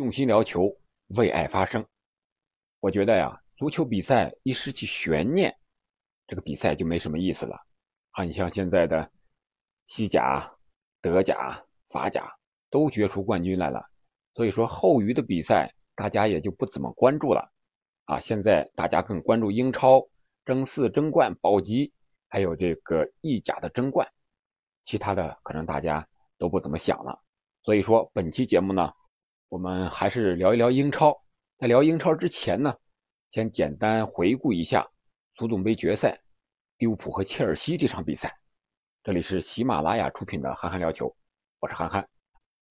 用心聊球，为爱发声。我觉得呀，足球比赛一失去悬念，这个比赛就没什么意思了。啊，你像现在的西甲、德甲、法甲都决出冠军来了，所以说后余的比赛大家也就不怎么关注了。啊，现在大家更关注英超争四、争冠、保级，还有这个意甲的争冠，其他的可能大家都不怎么想了。所以说本期节目呢。我们还是聊一聊英超。在聊英超之前呢，先简单回顾一下足总杯决赛，利物浦和切尔西这场比赛。这里是喜马拉雅出品的《憨憨聊球》，我是憨憨。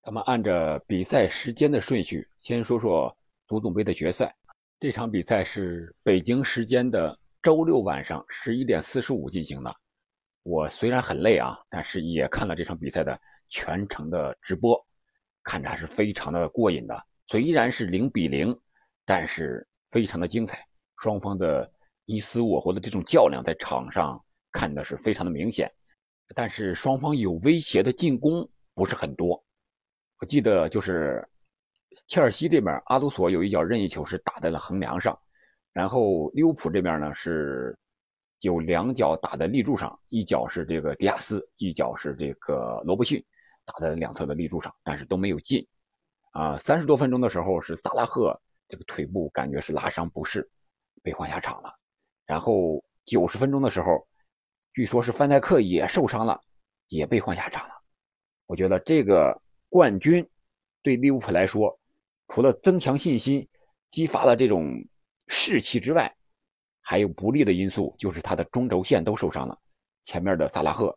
咱们按着比赛时间的顺序，先说说足总杯的决赛。这场比赛是北京时间的周六晚上十一点四十五进行的。我虽然很累啊，但是也看了这场比赛的全程的直播。看着还是非常的过瘾的，虽然是零比零，但是非常的精彩。双方的你死我活的这种较量在场上看的是非常的明显，但是双方有威胁的进攻不是很多。我记得就是切尔西这边阿杜索有一脚任意球是打在了横梁上，然后利物浦这边呢是有两脚打在立柱上，一脚是这个迪亚斯，一脚是这个罗伯逊。打在两侧的立柱上，但是都没有进。啊，三十多分钟的时候是萨拉赫这个腿部感觉是拉伤不适，被换下场了。然后九十分钟的时候，据说是范戴克也受伤了，也被换下场了。我觉得这个冠军对利物浦来说，除了增强信心、激发了这种士气之外，还有不利的因素，就是他的中轴线都受伤了。前面的萨拉赫，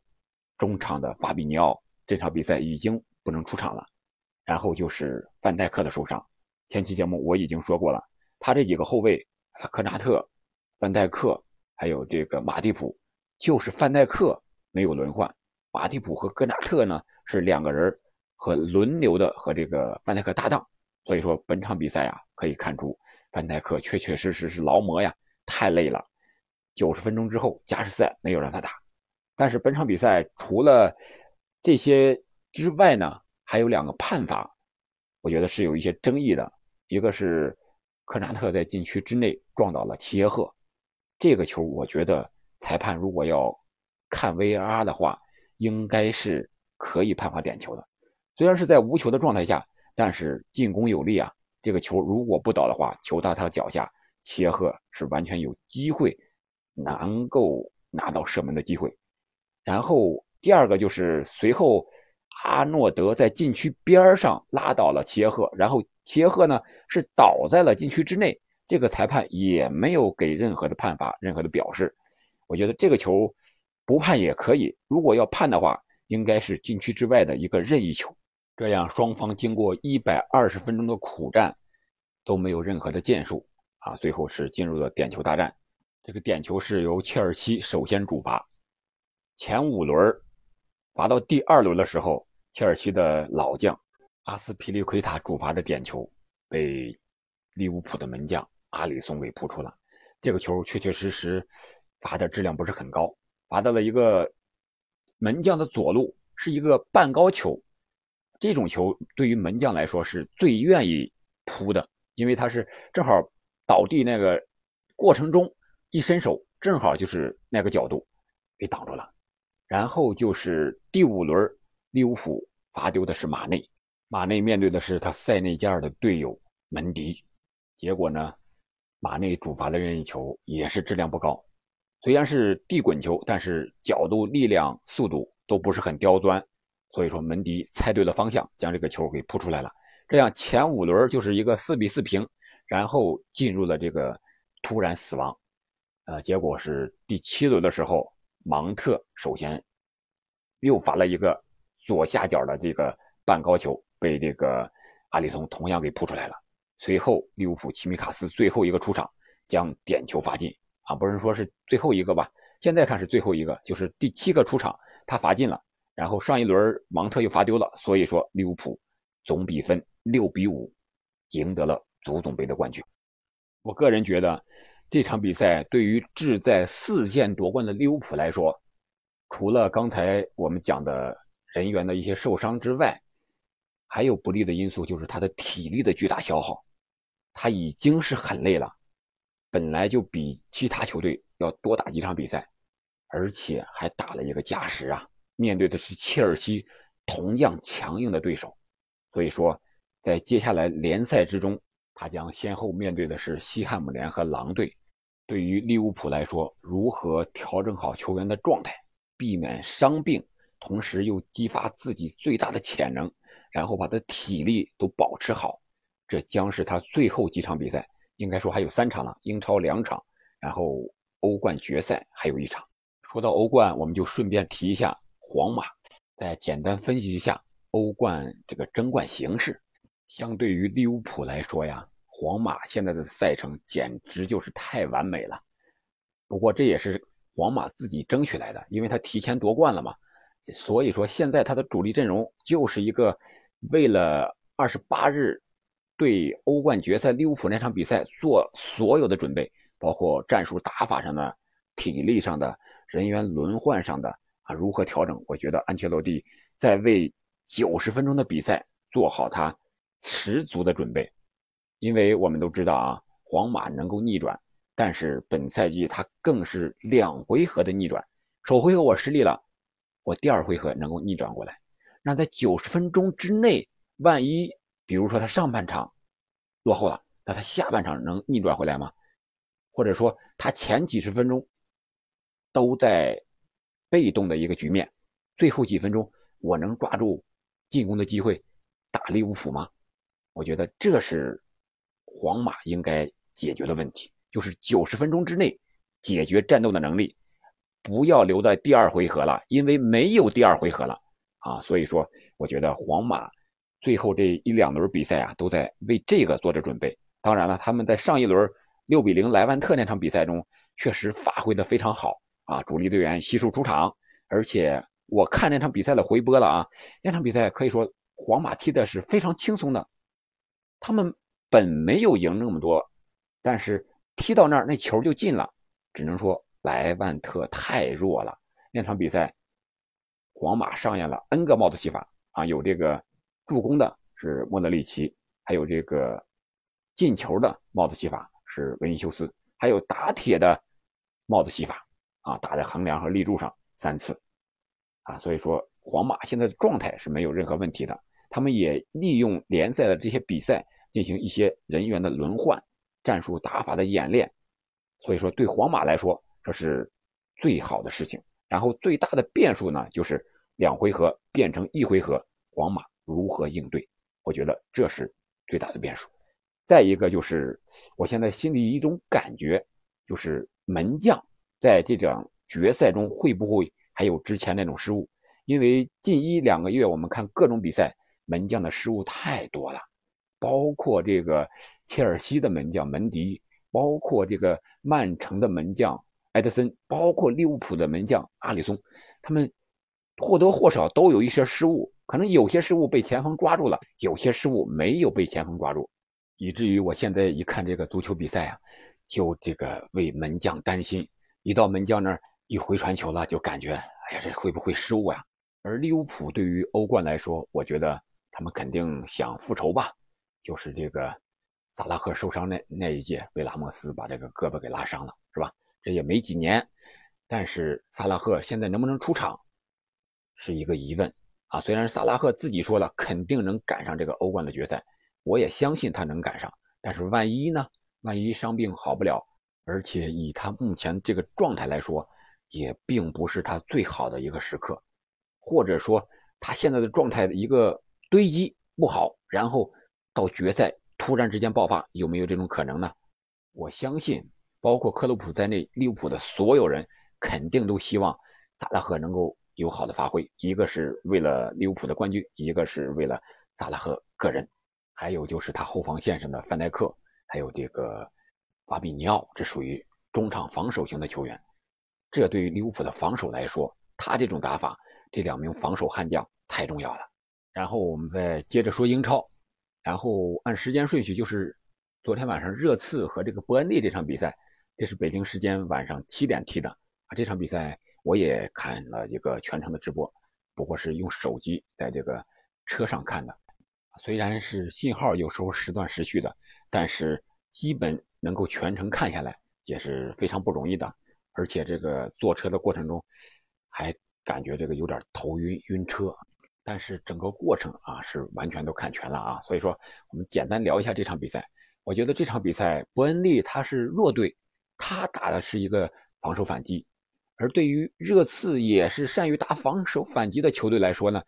中场的法比尼奥。这场比赛已经不能出场了，然后就是范戴克的受伤。前期节目我已经说过了，他这几个后卫，科纳特、范戴克，还有这个马蒂普，就是范戴克没有轮换，马蒂普和科纳特呢是两个人和轮流的和这个范戴克搭档。所以说本场比赛啊，可以看出范戴克确确实实是劳模呀，太累了。九十分钟之后加时赛没有让他打，但是本场比赛除了。这些之外呢，还有两个判罚，我觉得是有一些争议的。一个是科纳特在禁区之内撞倒了齐耶赫，这个球我觉得裁判如果要看 VR 的话，应该是可以判罚点球的。虽然是在无球的状态下，但是进攻有力啊。这个球如果不倒的话，球到他脚下，齐耶赫是完全有机会能够拿到射门的机会。然后。第二个就是随后，阿诺德在禁区边上拉倒了齐耶赫，然后齐耶赫呢是倒在了禁区之内，这个裁判也没有给任何的判罚，任何的表示。我觉得这个球不判也可以，如果要判的话，应该是禁区之外的一个任意球。这样双方经过一百二十分钟的苦战，都没有任何的建树啊，最后是进入了点球大战。这个点球是由切尔西首先主罚，前五轮。罚到第二轮的时候，切尔西的老将阿斯皮利奎塔主罚的点球被利物浦的门将阿里松给扑出了。这个球确确实实罚的质量不是很高，罚到了一个门将的左路，是一个半高球。这种球对于门将来说是最愿意扑的，因为他是正好倒地那个过程中一伸手，正好就是那个角度给挡住了。然后就是第五轮，利物浦罚丢的是马内，马内面对的是他塞内加尔的队友门迪，结果呢，马内主罚的任意球也是质量不高，虽然是地滚球，但是角度、力量、速度都不是很刁钻，所以说门迪猜对了方向，将这个球给扑出来了。这样前五轮就是一个四比四平，然后进入了这个突然死亡，呃，结果是第七轮的时候。芒特首先又罚了一个左下角的这个半高球，被这个阿里松同样给扑出来了。随后利物浦齐米卡斯最后一个出场，将点球罚进啊，不是说是最后一个吧？现在看是最后一个，就是第七个出场，他罚进了。然后上一轮芒特又罚丢了，所以说利物浦总比分六比五赢得了足总杯的冠军。我个人觉得。这场比赛对于志在四线夺冠的利物浦来说，除了刚才我们讲的人员的一些受伤之外，还有不利的因素就是他的体力的巨大消耗，他已经是很累了，本来就比其他球队要多打几场比赛，而且还打了一个加时啊，面对的是切尔西同样强硬的对手，所以说在接下来联赛之中，他将先后面对的是西汉姆联和狼队。对于利物浦来说，如何调整好球员的状态，避免伤病，同时又激发自己最大的潜能，然后把他体力都保持好，这将是他最后几场比赛。应该说还有三场了，英超两场，然后欧冠决赛还有一场。说到欧冠，我们就顺便提一下皇马，再简单分析一下欧冠这个争冠形势。相对于利物浦来说呀。皇马现在的赛程简直就是太完美了，不过这也是皇马自己争取来的，因为他提前夺冠了嘛。所以说现在他的主力阵容就是一个为了二十八日对欧冠决赛利物浦那场比赛做所有的准备，包括战术打法上的、体力上的、人员轮换上的啊，如何调整？我觉得安切洛蒂在为九十分钟的比赛做好他十足的准备。因为我们都知道啊，皇马能够逆转，但是本赛季他更是两回合的逆转。首回合我失利了，我第二回合能够逆转过来。那在九十分钟之内，万一比如说他上半场落后了，那他下半场能逆转回来吗？或者说他前几十分钟都在被动的一个局面，最后几分钟我能抓住进攻的机会打利物浦吗？我觉得这是。皇马应该解决的问题就是九十分钟之内解决战斗的能力，不要留在第二回合了，因为没有第二回合了啊！所以说，我觉得皇马最后这一两轮比赛啊，都在为这个做着准备。当然了，他们在上一轮六比零莱万特那场比赛中确实发挥的非常好啊，主力队员悉数出场，而且我看那场比赛的回播了啊，那场比赛可以说皇马踢的是非常轻松的，他们。本没有赢那么多，但是踢到那儿那球就进了，只能说莱万特太弱了。那场比赛，皇马上演了 N 个帽子戏法啊，有这个助攻的是莫德里奇，还有这个进球的帽子戏法是维尼修斯，还有打铁的帽子戏法啊，打在横梁和立柱上三次啊，所以说皇马现在的状态是没有任何问题的，他们也利用联赛的这些比赛。进行一些人员的轮换、战术打法的演练，所以说对皇马来说这是最好的事情。然后最大的变数呢，就是两回合变成一回合，皇马如何应对？我觉得这是最大的变数。再一个就是，我现在心里一种感觉，就是门将在这场决赛中会不会还有之前那种失误？因为近一两个月我们看各种比赛，门将的失误太多了。包括这个切尔西的门将门迪，包括这个曼城的门将埃德森，包括利物浦的门将阿里松，他们或多或少都有一些失误，可能有些失误被前锋抓住了，有些失误没有被前锋抓住，以至于我现在一看这个足球比赛啊，就这个为门将担心，一到门将那儿一回传球了，就感觉哎呀，这会不会失误呀？而利物浦对于欧冠来说，我觉得他们肯定想复仇吧。就是这个萨拉赫受伤那那一届，贝拉莫斯把这个胳膊给拉伤了，是吧？这也没几年，但是萨拉赫现在能不能出场是一个疑问啊。虽然萨拉赫自己说了肯定能赶上这个欧冠的决赛，我也相信他能赶上。但是万一呢？万一伤病好不了，而且以他目前这个状态来说，也并不是他最好的一个时刻，或者说他现在的状态的一个堆积不好，然后。到决赛突然之间爆发，有没有这种可能呢？我相信，包括克洛普在内，利物浦的所有人肯定都希望萨拉赫能够有好的发挥。一个是为了利物浦的冠军，一个是为了萨拉赫个人，还有就是他后防线上的范戴克，还有这个法比尼奥，这属于中场防守型的球员。这对于利物浦的防守来说，他这种打法，这两名防守悍将太重要了。然后我们再接着说英超。然后按时间顺序，就是昨天晚上热刺和这个伯恩利这场比赛，这是北京时间晚上七点踢的啊。这场比赛我也看了一个全程的直播，不过是用手机在这个车上看的虽然是信号有时候时断时续的，但是基本能够全程看下来也是非常不容易的。而且这个坐车的过程中，还感觉这个有点头晕晕车，但是整个过程啊是完全都看全了啊。所以说，我们简单聊一下这场比赛。我觉得这场比赛伯恩利他是弱队，他打的是一个防守反击，而对于热刺也是善于打防守反击的球队来说呢，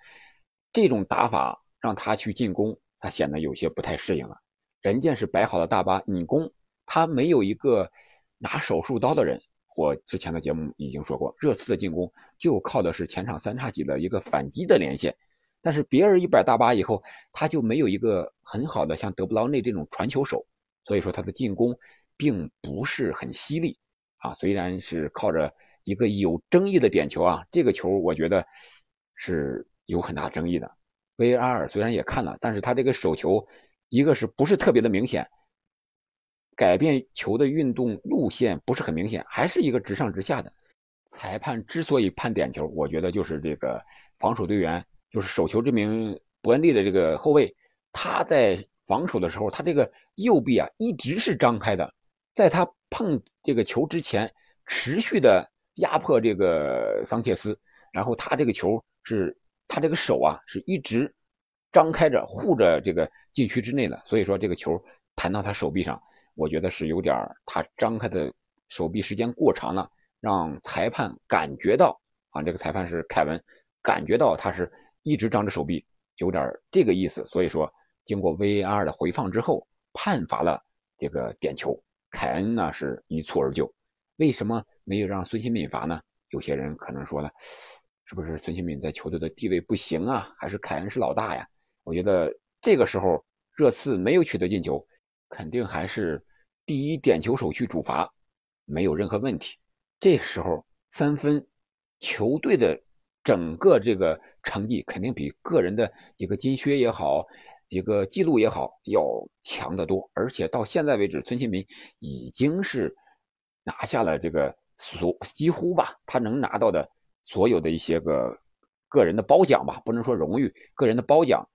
这种打法让他去进攻，他显得有些不太适应了。人家是摆好了大巴你攻，他没有一个拿手术刀的人。我之前的节目已经说过，热刺的进攻就靠的是前场三叉戟的一个反击的连线，但是别人一摆大巴以后，他就没有一个很好的像德布劳内这种传球手，所以说他的进攻并不是很犀利啊。虽然是靠着一个有争议的点球啊，这个球我觉得是有很大争议的。VAR 虽然也看了，但是他这个手球一个是不是特别的明显。改变球的运动路线不是很明显，还是一个直上直下的。裁判之所以判点球，我觉得就是这个防守队员，就是手球这名伯恩利的这个后卫，他在防守的时候，他这个右臂啊一直是张开的，在他碰这个球之前，持续的压迫这个桑切斯，然后他这个球是，他这个手啊是一直张开着护着这个禁区之内的，所以说这个球弹到他手臂上。我觉得是有点他张开的手臂时间过长了，让裁判感觉到啊，这个裁判是凯文，感觉到他是一直张着手臂，有点这个意思。所以说，经过 VAR 的回放之后，判罚了这个点球，凯恩呢是一蹴而就。为什么没有让孙兴敏罚呢？有些人可能说了，是不是孙兴敏在球队的地位不行啊？还是凯恩是老大呀？我觉得这个时候热刺没有取得进球。肯定还是第一点球手去主罚，没有任何问题。这时候三分，球队的整个这个成绩肯定比个人的一个金靴也好，一个记录也好要强得多。而且到现在为止，孙兴民已经是拿下了这个所几乎吧，他能拿到的所有的一些个个人的褒奖吧，不能说荣誉，个人的褒奖、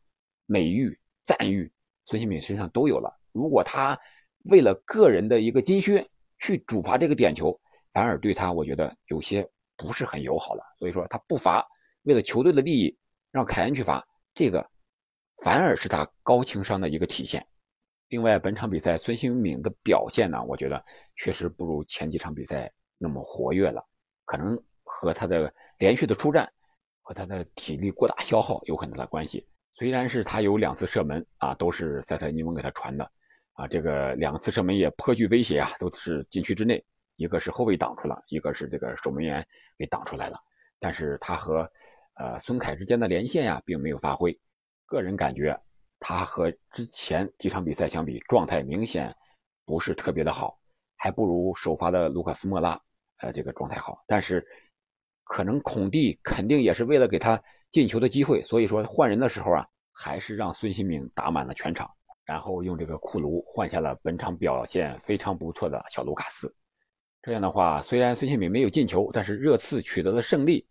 美誉、赞誉，孙兴民身上都有了。如果他为了个人的一个金靴去主罚这个点球，反而对他我觉得有些不是很友好了。所以说他不罚，为了球队的利益让凯恩去罚，这个反而是他高情商的一个体现。另外，本场比赛孙兴敏的表现呢，我觉得确实不如前几场比赛那么活跃了，可能和他的连续的出战和他的体力过大消耗有很大的关系。虽然是他有两次射门啊，都是塞特尼翁给他传的。啊，这个两次射门也颇具威胁啊，都是禁区之内，一个是后卫挡出了，一个是这个守门员给挡出来了。但是他和呃孙凯之间的连线呀，并没有发挥。个人感觉，他和之前几场比赛相比，状态明显不是特别的好，还不如首发的卢卡斯莫拉，呃，这个状态好。但是可能孔蒂肯定也是为了给他进球的机会，所以说换人的时候啊，还是让孙兴敏打满了全场。然后用这个库卢换下了本场表现非常不错的小卢卡斯，这样的话，虽然孙兴敏没有进球，但是热刺取得了胜利，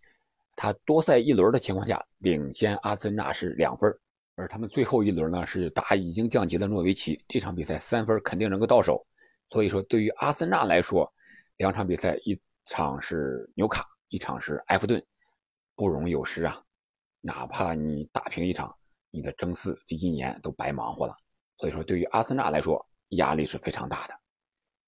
他多赛一轮的情况下领先阿森纳是两分，而他们最后一轮呢是打已经降级的诺维奇，这场比赛三分肯定能够到手，所以说对于阿森纳来说，两场比赛一场是纽卡，一场是埃弗顿，不容有失啊，哪怕你打平一场，你的争四这一年都白忙活了。所以说，对于阿森纳来说，压力是非常大的。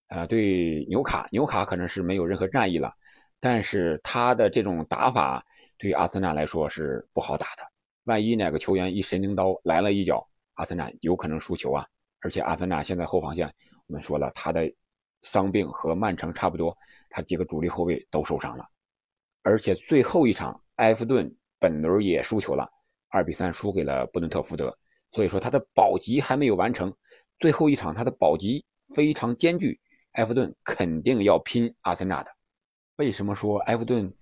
呃，对纽卡，纽卡可能是没有任何战意了，但是他的这种打法对于阿森纳来说是不好打的。万一哪个球员一神经刀来了一脚，阿森纳有可能输球啊！而且阿森纳现在后防线，我们说了，他的伤病和曼城差不多，他几个主力后卫都受伤了。而且最后一场，埃弗顿本轮也输球了，二比三输给了布伦特福德。所以说他的保级还没有完成，最后一场他的保级非常艰巨，埃弗顿肯定要拼阿森纳的。为什么说埃弗顿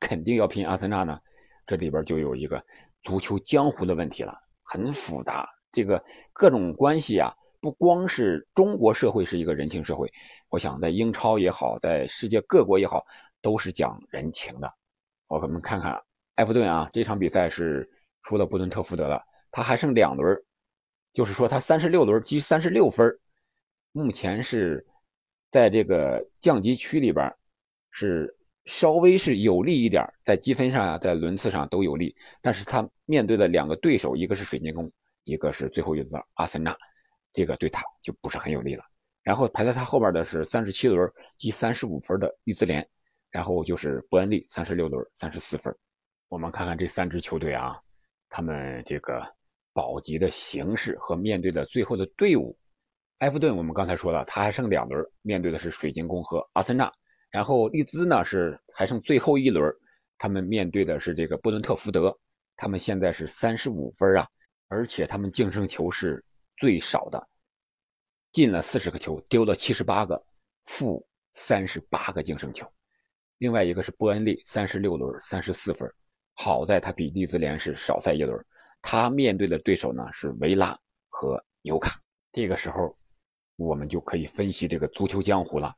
肯定要拼阿森纳呢？这里边就有一个足球江湖的问题了，很复杂。这个各种关系啊，不光是中国社会是一个人情社会，我想在英超也好，在世界各国也好，都是讲人情的。我们看看埃弗顿啊，这场比赛是输了布伦特福德了。他还剩两轮，就是说他三十六轮积三十六分，目前是在这个降级区里边是稍微是有利一点，在积分上啊，在轮次上都有利。但是他面对的两个对手，一个是水晶宫，一个是最后一轮阿森纳，这个对他就不是很有利了。然后排在他后边的是三十七轮积三十五分的利兹联，然后就是伯恩利三十六轮三十四分。我们看看这三支球队啊，他们这个保级的形势和面对的最后的队伍。埃弗顿我们刚才说了，他还剩两轮，面对的是水晶宫和阿森纳。然后利兹呢是还剩最后一轮，他们面对的是这个布伦特福德。他们现在是三十五分啊，而且他们净胜球是最少的。进了四十个球，丢了七十八个，负三十八个净胜球。另外一个是伯恩利，三十六轮三十四分，好在他比利兹联是少赛一轮。他面对的对手呢是维拉和纽卡。这个时候，我们就可以分析这个足球江湖了。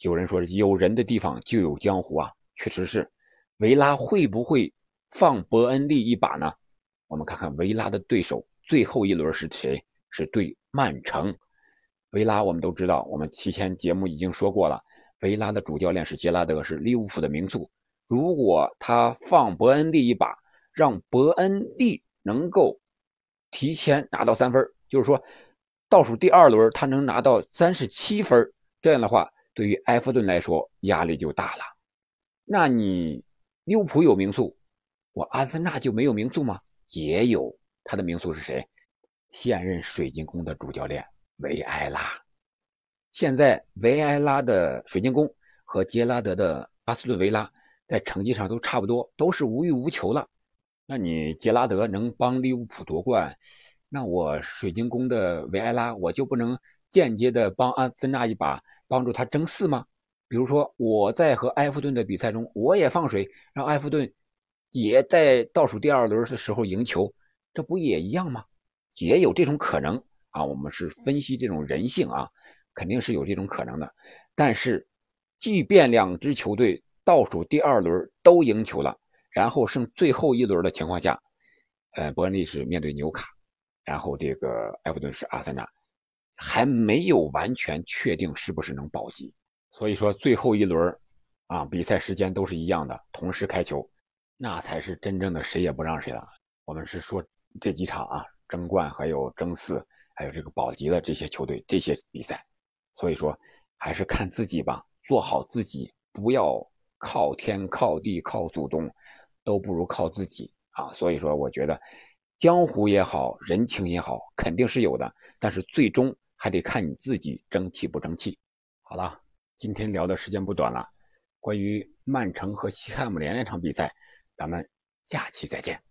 有人说有人的地方就有江湖啊，确实是。维拉会不会放伯恩利一把呢？我们看看维拉的对手最后一轮是谁？是对曼城。维拉，我们都知道，我们提前节目已经说过了。维拉的主教练是杰拉德，是利物浦的名宿。如果他放伯恩利一把，让伯恩利能够提前拿到三分，就是说倒数第二轮他能拿到三十七分，这样的话，对于埃弗顿来说压力就大了。那你利物浦有名宿，我阿森纳就没有名宿吗？也有，他的名宿是谁？现任水晶宫的主教练。维埃拉，现在维埃拉的水晶宫和杰拉德的巴斯顿维拉在成绩上都差不多，都是无欲无求了。那你杰拉德能帮利物浦夺冠，那我水晶宫的维埃拉我就不能间接的帮阿森纳一把，帮助他争四吗？比如说我在和埃弗顿的比赛中，我也放水，让埃弗顿也在倒数第二轮的时候赢球，这不也一样吗？也有这种可能。啊，我们是分析这种人性啊，肯定是有这种可能的。但是，即便两支球队倒数第二轮都赢球了，然后剩最后一轮的情况下，呃，伯恩利是面对纽卡，然后这个埃弗顿是阿森纳，还没有完全确定是不是能保级。所以说，最后一轮啊，比赛时间都是一样的，同时开球，那才是真正的谁也不让谁了。我们是说这几场啊，争冠还有争四。还有这个保级的这些球队，这些比赛，所以说还是看自己吧，做好自己，不要靠天靠地靠祖宗，都不如靠自己啊！所以说，我觉得江湖也好，人情也好，肯定是有的，但是最终还得看你自己争气不争气。好了，今天聊的时间不短了，关于曼城和西汉姆联那场比赛，咱们下期再见。